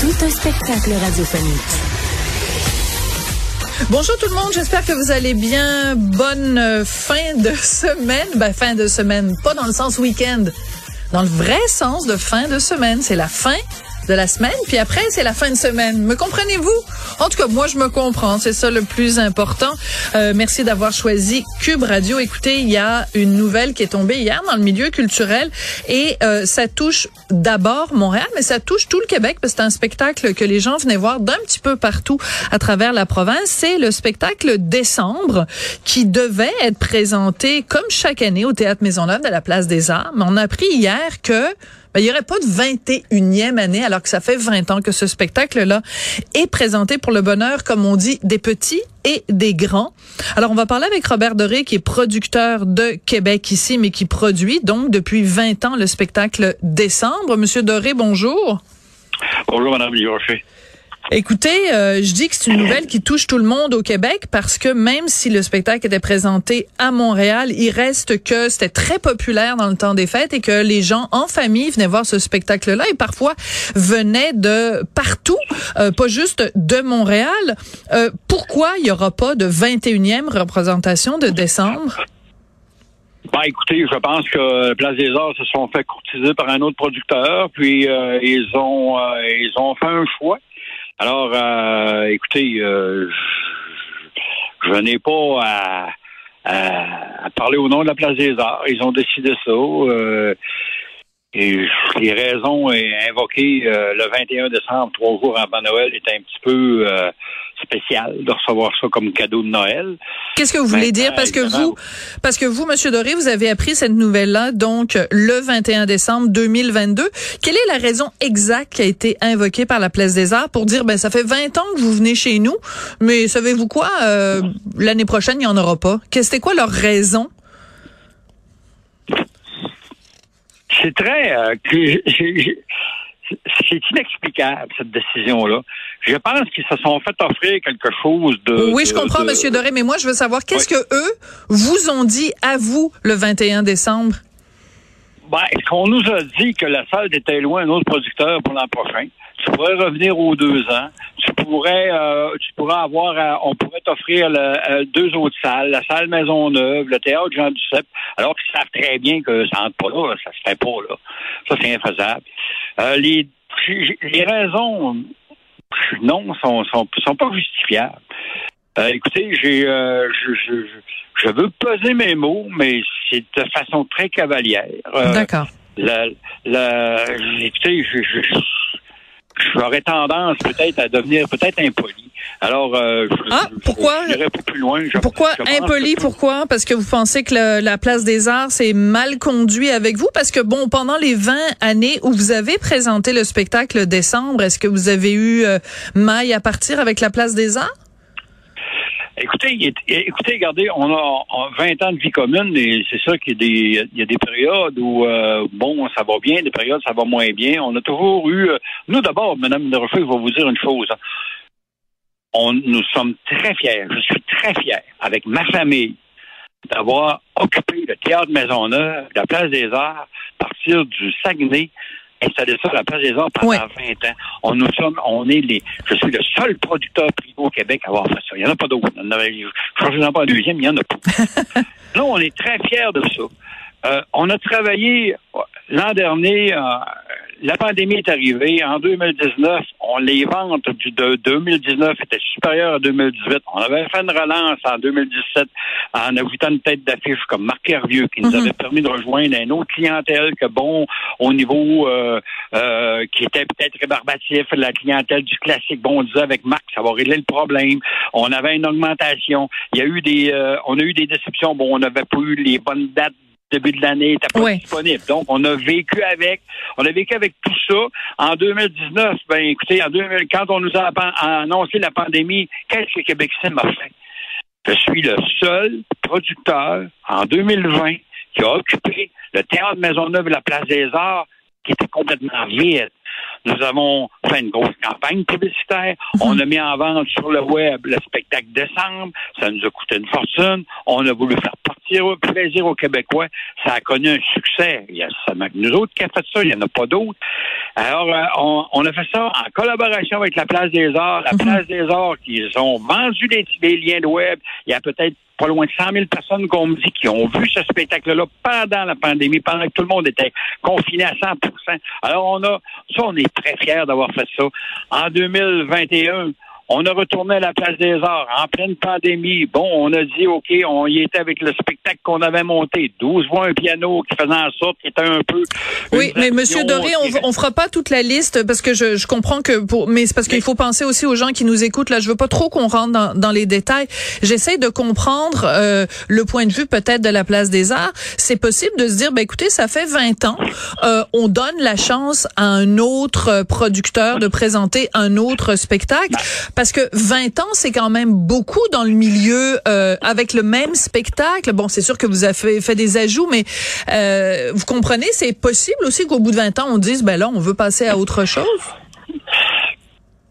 Tout un spectacle radiophonique. Bonjour tout le monde, j'espère que vous allez bien. Bonne euh, fin de semaine. Ben, fin de semaine, pas dans le sens week-end, dans le vrai sens de fin de semaine. C'est la fin de la semaine, puis après, c'est la fin de semaine. Me comprenez-vous? En tout cas, moi, je me comprends. C'est ça le plus important. Euh, merci d'avoir choisi Cube Radio. Écoutez, il y a une nouvelle qui est tombée hier dans le milieu culturel et euh, ça touche d'abord Montréal, mais ça touche tout le Québec parce que c'est un spectacle que les gens venaient voir d'un petit peu partout à travers la province. C'est le spectacle Décembre qui devait être présenté comme chaque année au Théâtre Maisonneuve de la Place des Arts. Mais on a appris hier que ben, il n'y aurait pas de 21e année, alors que ça fait 20 ans que ce spectacle-là est présenté pour le bonheur, comme on dit, des petits et des grands. Alors, on va parler avec Robert Doré, qui est producteur de Québec ici, mais qui produit donc depuis 20 ans le spectacle Décembre. Monsieur Doré, bonjour. Bonjour, Madame. Écoutez, euh, je dis que c'est une nouvelle qui touche tout le monde au Québec parce que même si le spectacle était présenté à Montréal, il reste que c'était très populaire dans le temps des fêtes et que les gens en famille venaient voir ce spectacle-là et parfois venaient de partout, euh, pas juste de Montréal. Euh, pourquoi il y aura pas de 21e représentation de décembre? Ben, écoutez, je pense que Place des Arts se sont fait courtiser par un autre producteur, puis ils ont ils ont fait un choix. Alors, euh, écoutez, euh, je, n'ai pas à, à, parler au nom de la place des arts. Ils ont décidé ça. Euh, et les raisons invoquées le 21 décembre, trois jours avant Noël, étaient un petit peu spécial de recevoir ça comme cadeau de Noël. Qu'est-ce que vous voulez dire? Parce que vous parce que vous monsieur Doré, vous avez appris cette nouvelle là donc le 21 décembre 2022. Quelle est la raison exacte qui a été invoquée par la Place des Arts pour dire ben ça fait 20 ans que vous venez chez nous, mais savez-vous quoi? Euh, l'année prochaine il y en aura pas. C'était quoi leur raison? C'est très euh, c'est inexplicable, cette décision-là. Je pense qu'ils se sont fait offrir quelque chose de... Oui, je comprends, M. Monsieur Doré, mais moi, je veux savoir, qu'est-ce que eux vous ont dit à vous le 21 décembre? Ben, qu'on nous a dit que la salle était loin un autre producteur pour l'an prochain? Tu pourrais revenir aux deux ans. Tu pourrais, euh, tu pourrais avoir, euh, on pourrait t'offrir euh, deux autres salles, la salle Maisonneuve, le théâtre Jean Duceppe, alors qu'ils savent très bien que ça entre pas là, ça se fait pas là. Ça c'est infaisable. les, les raisons, non, sont, sont, sont pas justifiables. écoutez, j'ai, je, je, je veux peser mes mots, mais c'est de façon très cavalière. D'accord. La, la, écoutez, je, je, j'aurais tendance peut-être à devenir peut-être impoli. Alors, euh, je, ah, pourquoi? plus loin. pourquoi impoli? Pourquoi? Parce que vous pensez que la place des Arts c'est mal conduit avec vous? Parce que bon, pendant les 20 années où vous avez présenté le spectacle décembre, est-ce que vous avez eu euh, maille à partir avec la place des Arts? Écoutez, écoutez, regardez, on a, 20 ans de vie commune et c'est ça qu'il y a des, il y a des périodes où euh, bon, ça va bien, des périodes ça va moins bien. On a toujours eu, euh, nous d'abord, de je vais vous dire une chose. Hein. Nous sommes très fiers. Je suis très fier avec ma famille d'avoir occupé le théâtre Maisonneuve, la place des Arts, à partir du Saguenay installé ça à la place des arts pendant 20 ans. On, nous sommes, on est les, je suis le seul producteur privé au Québec à avoir fait ça. Il n'y en a pas d'autres. Je ne pas un deuxième, il n'y en a pas. Là, on est très fiers de ça. Euh, on a travaillé l'an dernier, euh, la pandémie est arrivée. En 2019, on les ventes du, de 2019 étaient supérieures à 2018. On avait fait une relance en 2017 en ajoutant une tête d'affiche comme Marc Hervieux qui nous mhm. avait permis de rejoindre une autre clientèle que bon au niveau euh, euh, qui était peut-être rébarbatif, la clientèle du classique. Bon, on disait avec Marc, ça va régler le problème. On avait une augmentation. Il y a eu des, euh, on a eu des déceptions. Bon, on n'avait pas eu les bonnes dates début de l'année, n'était pas disponible. Donc, on a vécu avec, on a vécu avec tout ça. En 2019, ben, écoutez, en 2000, quand on nous a annoncé la pandémie, qu'est-ce que Québec Sim a fait? Je suis le seul producteur en 2020 qui a occupé le théâtre Maisonneuve et la Place des Arts qui était complètement vide. Nous avons fait une grosse campagne publicitaire. Mhm. On a mis en vente sur le web le spectacle décembre. Ça nous a coûté une fortune. On a voulu faire partir plaisir aux Québécois. Ça a connu un succès. Il y a seulement nous autres qui a fait ça. Il n'y en a pas d'autres. Alors, euh, on, a fait ça en collaboration avec la Place des Arts. La mhm. Place des Arts qui ont vendu des, des liens de web. Il y a peut-être pas loin de 100 000 personnes qu'on me dit qui ont vu ce spectacle-là pendant la pandémie, pendant que tout le monde était confiné à 100% Alors, on a, ça, on est très fiers d'avoir fait ça. En 2021, on a retourné à la place des arts en pleine pandémie. Bon, on a dit, OK, on y était avec le spectacle qu'on avait monté. 12 voix, un piano qui faisait en sorte qu'il était un peu. Oui, mais Monsieur Doré, on, on fera pas toute la liste parce que je, je comprends que pour, mais c'est parce qu'il faut penser aussi aux gens qui nous écoutent. Là, je veux pas trop qu'on rentre dans, dans les détails. J'essaie de comprendre euh, le point de vue peut-être de la place des arts. C'est possible de se dire, ben écoutez, ça fait 20 ans, euh, on donne la chance à un autre producteur de présenter un autre spectacle. Parce que 20 ans, c'est quand même beaucoup dans le milieu euh, avec le même spectacle. Bon, c'est sûr que vous avez fait, des ajouts, mais euh, vous comprenez, c'est possible aussi qu'au bout de 20 ans, on dise, ben là, on veut passer à autre chose?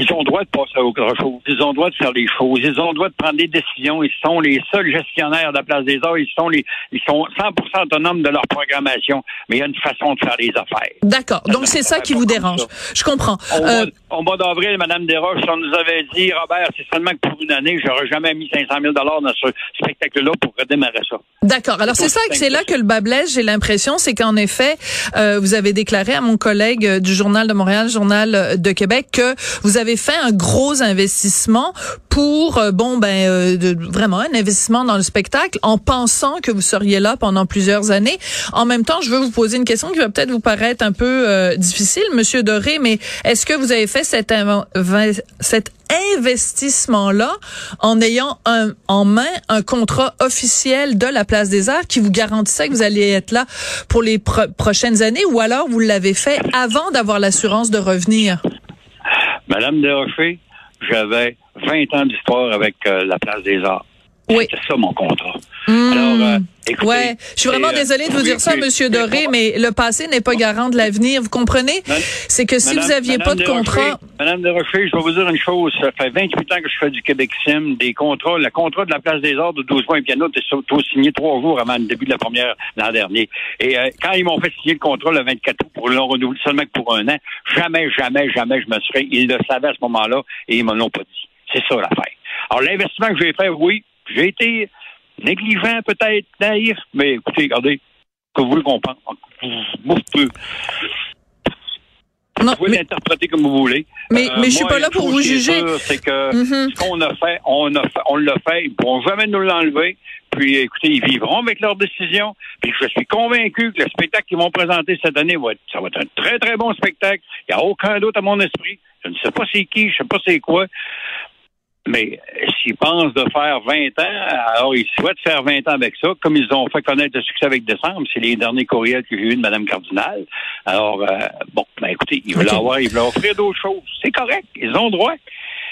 Ils ont le droit de passer à autre chose. Ils ont le droit de faire les choses. Ils ont le droit de prendre des décisions. Ils sont les seuls gestionnaires de la place des arts. Ils sont les, ils sont 100% autonomes de leur programmation. Mais il y a une façon de faire les affaires. D'accord. Donc c'est ça qui vous dérange. Je comprends. Au, mois, euh, d'avril, Mme Desroches, on nous avait dit, Robert, c'est seulement que pour une année, j'aurais jamais mis 500 000 dollars dans ce spectacle-là pour redémarrer ça. D'accord. Alors c'est ça, c'est là que le bas blesse. J'ai l'impression, c'est qu'en effet, euh, vous avez déclaré à mon collègue euh, du Journal de Montréal, Journal de Québec, que vous avez fait un gros investissement pour euh, bon ben euh, vraiment un investissement dans le spectacle en pensant que vous seriez là pendant plusieurs années. En même temps, je veux vous poser une question qui va peut-être vous paraître un peu euh, difficile, Monsieur Doré, mais est-ce que vous avez fait cet investissement-là en ayant un, en main un contrat officiel de la Place des Arts qui vous garantissait que vous alliez être là pour les prochaines années, ou alors vous l'avez fait avant d'avoir l'assurance de revenir? Madame Desrochers, j'avais 20 ans d'histoire avec euh, la Place des Arts. Oui. C'est ça mon contrat. Hmm. Alors, euh, écoutez, ouais, je suis vraiment euh, désolée de vous dire ça, Monsieur Doré, mais le passé n'est pas garant de l'avenir. Vous comprenez? C'est que si vous aviez pas de contrat, Madame Desrochers, je vais vous dire une chose. Ça fait 28 ans que je fais du Québec Sim, des contrats. Le contrat de la Place des Arts de 12 mois et piano était surtout signé trois jours avant le début de la première l'an dernier. Et quand ils m'ont fait signer le contrat le 24 août pour le renouveler seulement que pour un an, jamais, jamais, jamais je me serais. Ils le savaient à ce moment-là et ils me l'ont pas dit. C'est ça l'affaire. Alors l'investissement que j'ai fait, oui, j'ai été négligent peut-être, naïf, mais écoutez, regardez, que vous voulez pouvez, non, vous pouvez l'interpréter comme vous voulez. Mais, euh, mais je suis pas là pour vous juger. C'est que mm-hmm. ce qu'on a fait, on a fait, on l'a fait. Ils pourront jamais nous l'enlever. Puis, écoutez, ils vivront avec leurs décisions. Puis, je suis convaincu que le spectacle qu'ils vont présenter cette année va être, ça va être un très, très bon spectacle. Il n'y a aucun doute à mon esprit. Je ne sais pas c'est qui, je ne sais pas c'est quoi. Mais s'ils pensent de faire 20 ans, alors ils souhaitent faire 20 ans avec ça, comme ils ont fait connaître le succès avec Décembre. C'est les derniers courriels que j'ai eus de Mme Cardinal. Alors, euh, bon, ben écoutez, ils veulent avoir, ils veulent offrir d'autres choses. C'est correct, ils ont droit.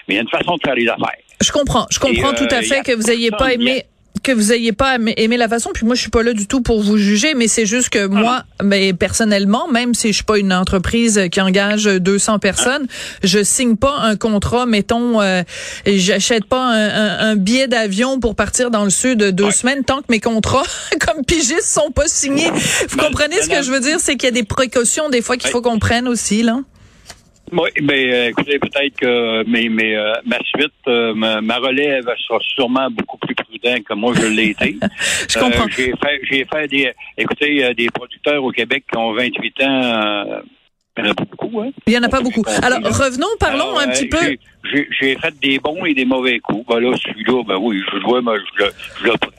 Mais il y a une façon de faire les affaires. Je comprends. Je comprends tout à euh, fait que vous n'ayez pas aimé que vous ayez pas aimé la façon. Puis moi, je suis pas là du tout pour vous juger, mais c'est juste que moi, mais personnellement, même si je suis pas une entreprise qui engage 200 personnes, je signe pas un contrat. Mettons, euh, j'achète pas un, billet d'avion pour partir dans le sud deux semaines tant que mes contrats comme pigistes sont pas signés. Vous comprenez ce que je veux dire, c'est qu'il y a des précautions des fois qu'il faut qu'on prenne aussi là. Oui, mais euh, écoutez, peut-être que mais, mais euh, ma suite, euh, ma, relève sera sûrement beaucoup plus prudent que moi je l'ai été. je comprends. j'ai fait j'ai fait des écoutez des producteurs au Québec qui ont 28 ans il n'y en a pas beaucoup, hein? Il n'y en a pas beaucoup. Alors, revenons, parlons un petit peu. J'ai fait des bons et des mauvais coups. Ben là, celui-là, ben oui, je jouais, mais je, je le prends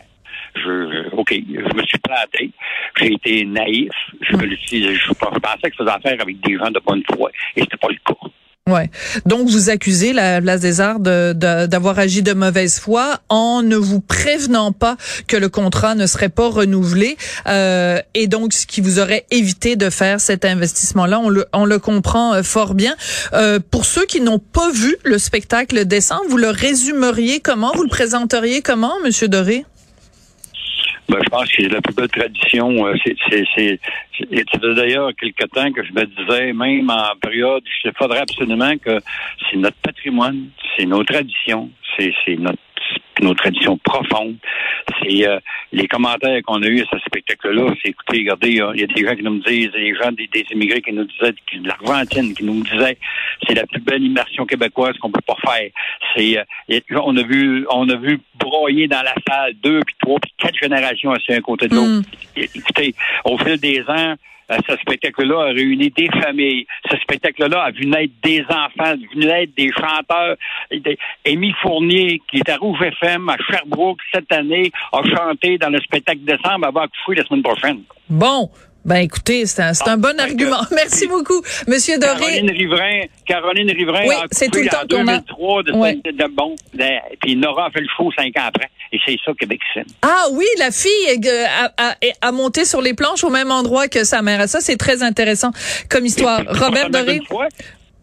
je, OK, je me suis planté. J'ai été naïf. Je, je, je, pensais que je faisais affaire avec des gens de bonne foi et c'était pas le cas. Ouais. Donc vous accusez la Place des Arts d'avoir de, agi de mauvaise foi en ne vous prévenant pas que le contrat ne serait pas renouvelé euh, et donc ce qui vous aurait évité de faire cet investissement-là. On le, on le comprend euh, fort bien. Euh, pour ceux qui n'ont pas vu le spectacle décembre, vous le résumeriez comment? Vous le présenteriez comment, Monsieur Doré? Ben, je pense que la plus belle tradition. Euh, c'est d'ailleurs quelque temps que je me disais, même en période, il faudrait absolument que c'est notre patrimoine, c'est nos traditions, c'est notre nos traditions profondes. C'est euh, les commentaires qu'on a eus à ce spectacle-là. C'est écoutez, regardez, il y a des gens qui nous disent, des gens des, immigrés qui nous disaient, de l'Argentine qui nous disaient, c'est la plus belle immersion québécoise qu'on peut pas faire. C'est, euh, on a vu, on a vu broyer dans la salle deux puis trois puis quatre générations assis un côté de l'autre. Mm. Écoutez, au fil des ans, ce spectacle-là a réuni des familles. Ce spectacle-là a vu naître des enfants, vu naître des chanteurs. Amy Fournier, qui est à Rouge FM, à Sherbrooke, cette année, a chanté dans le spectacle décembre avant coucher la semaine prochaine. Bon, ben écoutez, c'est un, un, bon argument. Merci beaucoup, Monsieur Doré. Caroline Riverain, Caroline Riverain oui, c'est tout le temps en 2003 de, ouais. de, bon. Puis Nora a fait le show cinq ans après. Et c'est ça Québec Sim. Ah oui, la fille a, a, a, monté sur les planches au même endroit que sa mère. Ça, c'est très intéressant comme histoire. Robert Doré.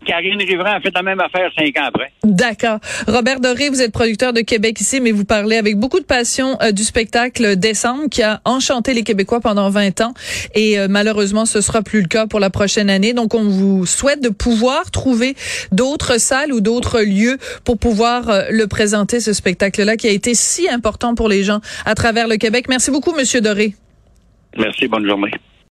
Karine Riverain a fait la même affaire cinq ans après. D'accord. Robert Doré, vous êtes producteur de Québec ici, mais vous parlez avec beaucoup de passion euh, du spectacle Décembre qui a enchanté les Québécois pendant 20 ans. Et euh, malheureusement, ce sera plus le cas pour la prochaine année. Donc, on vous souhaite de pouvoir trouver d'autres salles ou d'autres lieux pour pouvoir euh, le présenter, ce spectacle-là qui a été si important pour les gens à travers le Québec. Merci beaucoup, Monsieur Doré. Merci, bonne journée.